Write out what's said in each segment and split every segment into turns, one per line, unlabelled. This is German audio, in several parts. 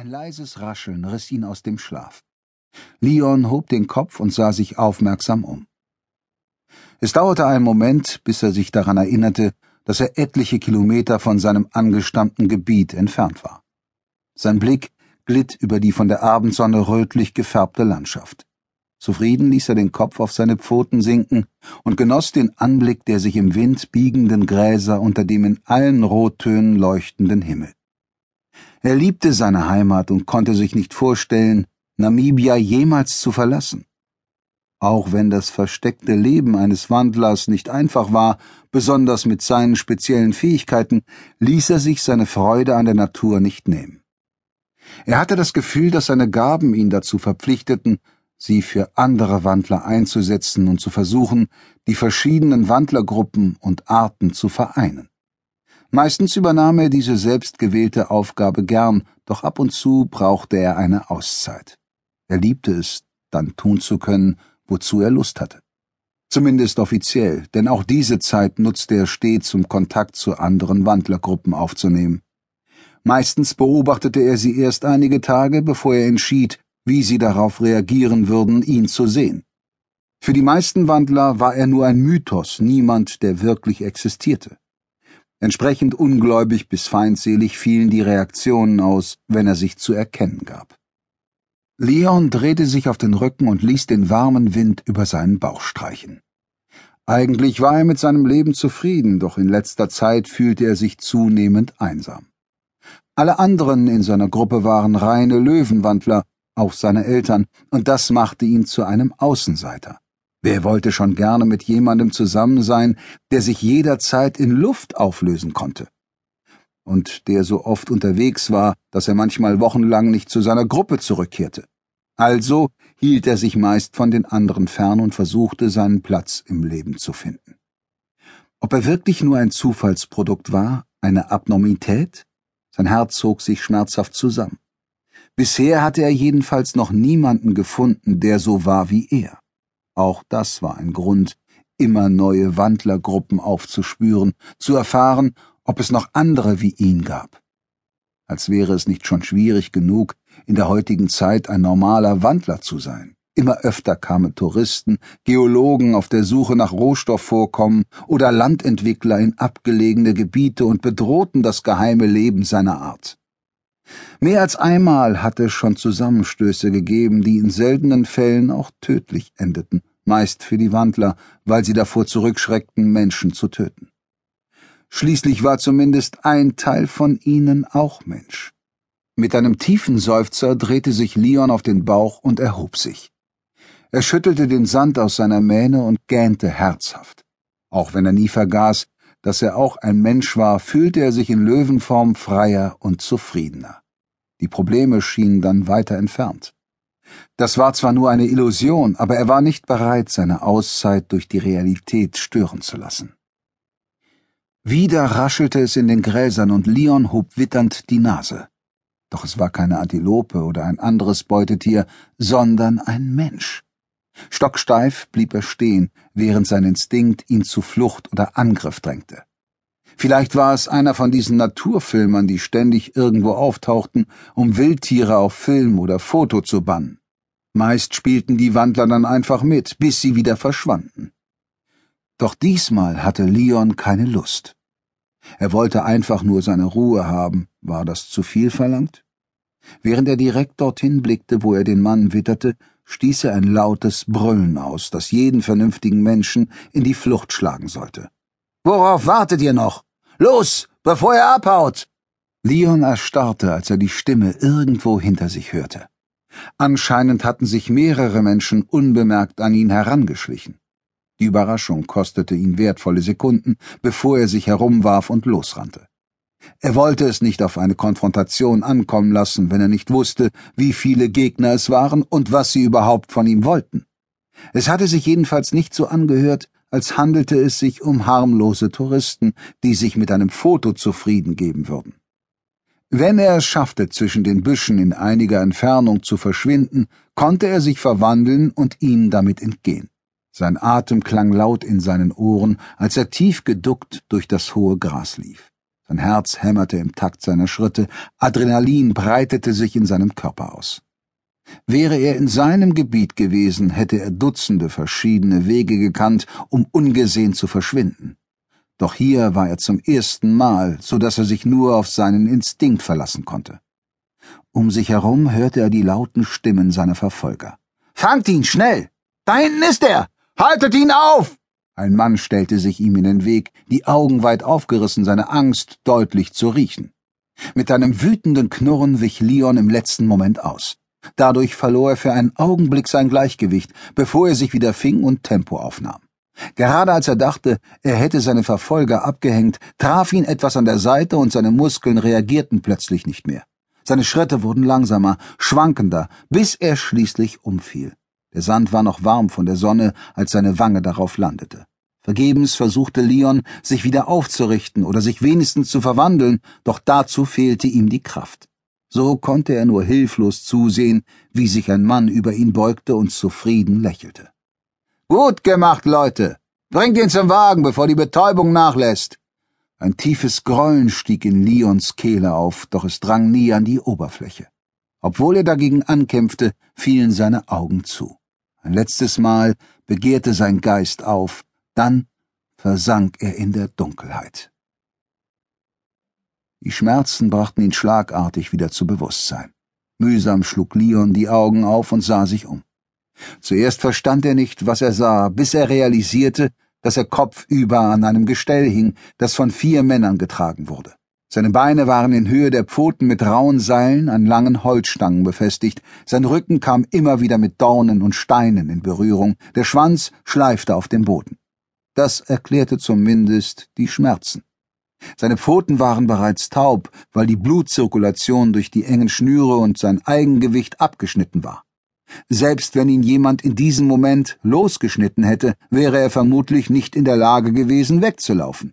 Ein leises Rascheln riss ihn aus dem Schlaf. Leon hob den Kopf und sah sich aufmerksam um. Es dauerte einen Moment, bis er sich daran erinnerte, dass er etliche Kilometer von seinem angestammten Gebiet entfernt war. Sein Blick glitt über die von der Abendsonne rötlich gefärbte Landschaft. Zufrieden ließ er den Kopf auf seine Pfoten sinken und genoss den Anblick der sich im Wind biegenden Gräser unter dem in allen Rottönen leuchtenden Himmel. Er liebte seine Heimat und konnte sich nicht vorstellen, Namibia jemals zu verlassen. Auch wenn das versteckte Leben eines Wandlers nicht einfach war, besonders mit seinen speziellen Fähigkeiten, ließ er sich seine Freude an der Natur nicht nehmen. Er hatte das Gefühl, dass seine Gaben ihn dazu verpflichteten, sie für andere Wandler einzusetzen und zu versuchen, die verschiedenen Wandlergruppen und Arten zu vereinen. Meistens übernahm er diese selbstgewählte Aufgabe gern, doch ab und zu brauchte er eine Auszeit. Er liebte es, dann tun zu können, wozu er Lust hatte. Zumindest offiziell, denn auch diese Zeit nutzte er stets, um Kontakt zu anderen Wandlergruppen aufzunehmen. Meistens beobachtete er sie erst einige Tage, bevor er entschied, wie sie darauf reagieren würden, ihn zu sehen. Für die meisten Wandler war er nur ein Mythos, niemand, der wirklich existierte. Entsprechend ungläubig bis feindselig fielen die Reaktionen aus, wenn er sich zu erkennen gab. Leon drehte sich auf den Rücken und ließ den warmen Wind über seinen Bauch streichen. Eigentlich war er mit seinem Leben zufrieden, doch in letzter Zeit fühlte er sich zunehmend einsam. Alle anderen in seiner Gruppe waren reine Löwenwandler, auch seine Eltern, und das machte ihn zu einem Außenseiter. Wer wollte schon gerne mit jemandem zusammen sein, der sich jederzeit in Luft auflösen konnte? Und der so oft unterwegs war, dass er manchmal wochenlang nicht zu seiner Gruppe zurückkehrte. Also hielt er sich meist von den anderen fern und versuchte seinen Platz im Leben zu finden. Ob er wirklich nur ein Zufallsprodukt war, eine Abnormität? Sein Herz zog sich schmerzhaft zusammen. Bisher hatte er jedenfalls noch niemanden gefunden, der so war wie er. Auch das war ein Grund, immer neue Wandlergruppen aufzuspüren, zu erfahren, ob es noch andere wie ihn gab. Als wäre es nicht schon schwierig genug, in der heutigen Zeit ein normaler Wandler zu sein. Immer öfter kamen Touristen, Geologen auf der Suche nach Rohstoffvorkommen oder Landentwickler in abgelegene Gebiete und bedrohten das geheime Leben seiner Art. Mehr als einmal hatte es schon Zusammenstöße gegeben, die in seltenen Fällen auch tödlich endeten meist für die Wandler, weil sie davor zurückschreckten, Menschen zu töten. Schließlich war zumindest ein Teil von ihnen auch Mensch. Mit einem tiefen Seufzer drehte sich Leon auf den Bauch und erhob sich. Er schüttelte den Sand aus seiner Mähne und gähnte herzhaft. Auch wenn er nie vergaß, dass er auch ein Mensch war, fühlte er sich in Löwenform freier und zufriedener. Die Probleme schienen dann weiter entfernt. Das war zwar nur eine Illusion, aber er war nicht bereit, seine Auszeit durch die Realität stören zu lassen. Wieder raschelte es in den Gräsern und Leon hob witternd die Nase. Doch es war keine Antilope oder ein anderes Beutetier, sondern ein Mensch. Stocksteif blieb er stehen, während sein Instinkt ihn zu Flucht oder Angriff drängte. Vielleicht war es einer von diesen Naturfilmern, die ständig irgendwo auftauchten, um Wildtiere auf Film oder Foto zu bannen. Meist spielten die Wandler dann einfach mit, bis sie wieder verschwanden. Doch diesmal hatte Leon keine Lust. Er wollte einfach nur seine Ruhe haben. War das zu viel verlangt? Während er direkt dorthin blickte, wo er den Mann witterte, stieß er ein lautes Brüllen aus, das jeden vernünftigen Menschen in die Flucht schlagen sollte. Worauf wartet ihr noch? Los, bevor er abhaut! Leon erstarrte, als er die Stimme irgendwo hinter sich hörte. Anscheinend hatten sich mehrere Menschen unbemerkt an ihn herangeschlichen. Die Überraschung kostete ihn wertvolle Sekunden, bevor er sich herumwarf und losrannte. Er wollte es nicht auf eine Konfrontation ankommen lassen, wenn er nicht wusste, wie viele Gegner es waren und was sie überhaupt von ihm wollten. Es hatte sich jedenfalls nicht so angehört, als handelte es sich um harmlose Touristen, die sich mit einem Foto zufrieden geben würden. Wenn er es schaffte, zwischen den Büschen in einiger Entfernung zu verschwinden, konnte er sich verwandeln und ihnen damit entgehen. Sein Atem klang laut in seinen Ohren, als er tief geduckt durch das hohe Gras lief. Sein Herz hämmerte im Takt seiner Schritte, Adrenalin breitete sich in seinem Körper aus. Wäre er in seinem Gebiet gewesen, hätte er Dutzende verschiedene Wege gekannt, um ungesehen zu verschwinden. Doch hier war er zum ersten Mal, so dass er sich nur auf seinen Instinkt verlassen konnte. Um sich herum hörte er die lauten Stimmen seiner Verfolger. Fangt ihn, schnell! Da hinten ist er! Haltet ihn auf! Ein Mann stellte sich ihm in den Weg, die Augen weit aufgerissen, seine Angst deutlich zu riechen. Mit einem wütenden Knurren wich Leon im letzten Moment aus. Dadurch verlor er für einen Augenblick sein Gleichgewicht, bevor er sich wieder fing und Tempo aufnahm. Gerade als er dachte, er hätte seine Verfolger abgehängt, traf ihn etwas an der Seite und seine Muskeln reagierten plötzlich nicht mehr. Seine Schritte wurden langsamer, schwankender, bis er schließlich umfiel. Der Sand war noch warm von der Sonne, als seine Wange darauf landete. Vergebens versuchte Leon, sich wieder aufzurichten oder sich wenigstens zu verwandeln, doch dazu fehlte ihm die Kraft. So konnte er nur hilflos zusehen, wie sich ein Mann über ihn beugte und zufrieden lächelte. Gut gemacht, Leute! Bringt ihn zum Wagen, bevor die Betäubung nachlässt! Ein tiefes Grollen stieg in Leons Kehle auf, doch es drang nie an die Oberfläche. Obwohl er dagegen ankämpfte, fielen seine Augen zu. Ein letztes Mal begehrte sein Geist auf, dann versank er in der Dunkelheit. Die Schmerzen brachten ihn schlagartig wieder zu Bewusstsein. Mühsam schlug Leon die Augen auf und sah sich um. Zuerst verstand er nicht, was er sah, bis er realisierte, dass er kopfüber an einem Gestell hing, das von vier Männern getragen wurde. Seine Beine waren in Höhe der Pfoten mit rauen Seilen an langen Holzstangen befestigt, sein Rücken kam immer wieder mit Dornen und Steinen in Berührung, der Schwanz schleifte auf dem Boden. Das erklärte zumindest die Schmerzen. Seine Pfoten waren bereits taub, weil die Blutzirkulation durch die engen Schnüre und sein Eigengewicht abgeschnitten war. Selbst wenn ihn jemand in diesem Moment losgeschnitten hätte, wäre er vermutlich nicht in der Lage gewesen, wegzulaufen.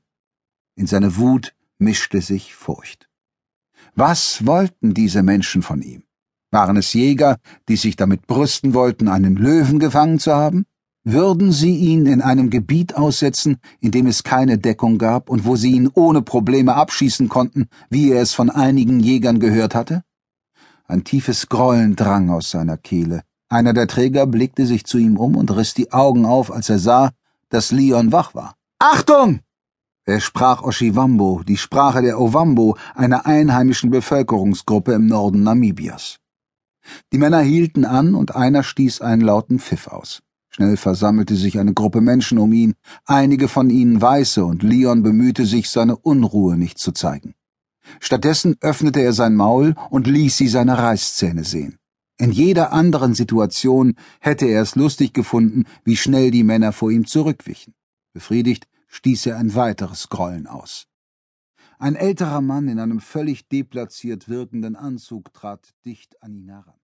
In seine Wut mischte sich Furcht. Was wollten diese Menschen von ihm? Waren es Jäger, die sich damit brüsten wollten, einen Löwen gefangen zu haben? Würden sie ihn in einem Gebiet aussetzen, in dem es keine Deckung gab und wo sie ihn ohne Probleme abschießen konnten, wie er es von einigen Jägern gehört hatte? Ein tiefes Grollen drang aus seiner Kehle. Einer der Träger blickte sich zu ihm um und riss die Augen auf, als er sah, dass Leon wach war. Achtung! Er sprach Oshiwambo, die Sprache der Ovambo, einer einheimischen Bevölkerungsgruppe im Norden Namibias. Die Männer hielten an und einer stieß einen lauten Pfiff aus. Schnell versammelte sich eine Gruppe Menschen um ihn, einige von ihnen Weiße, und Leon bemühte sich, seine Unruhe nicht zu zeigen. Stattdessen öffnete er sein Maul und ließ sie seine Reißzähne sehen. In jeder anderen Situation hätte er es lustig gefunden, wie schnell die Männer vor ihm zurückwichen. Befriedigt stieß er ein weiteres Grollen aus. Ein älterer Mann in einem völlig deplatziert wirkenden Anzug trat dicht an ihn heran.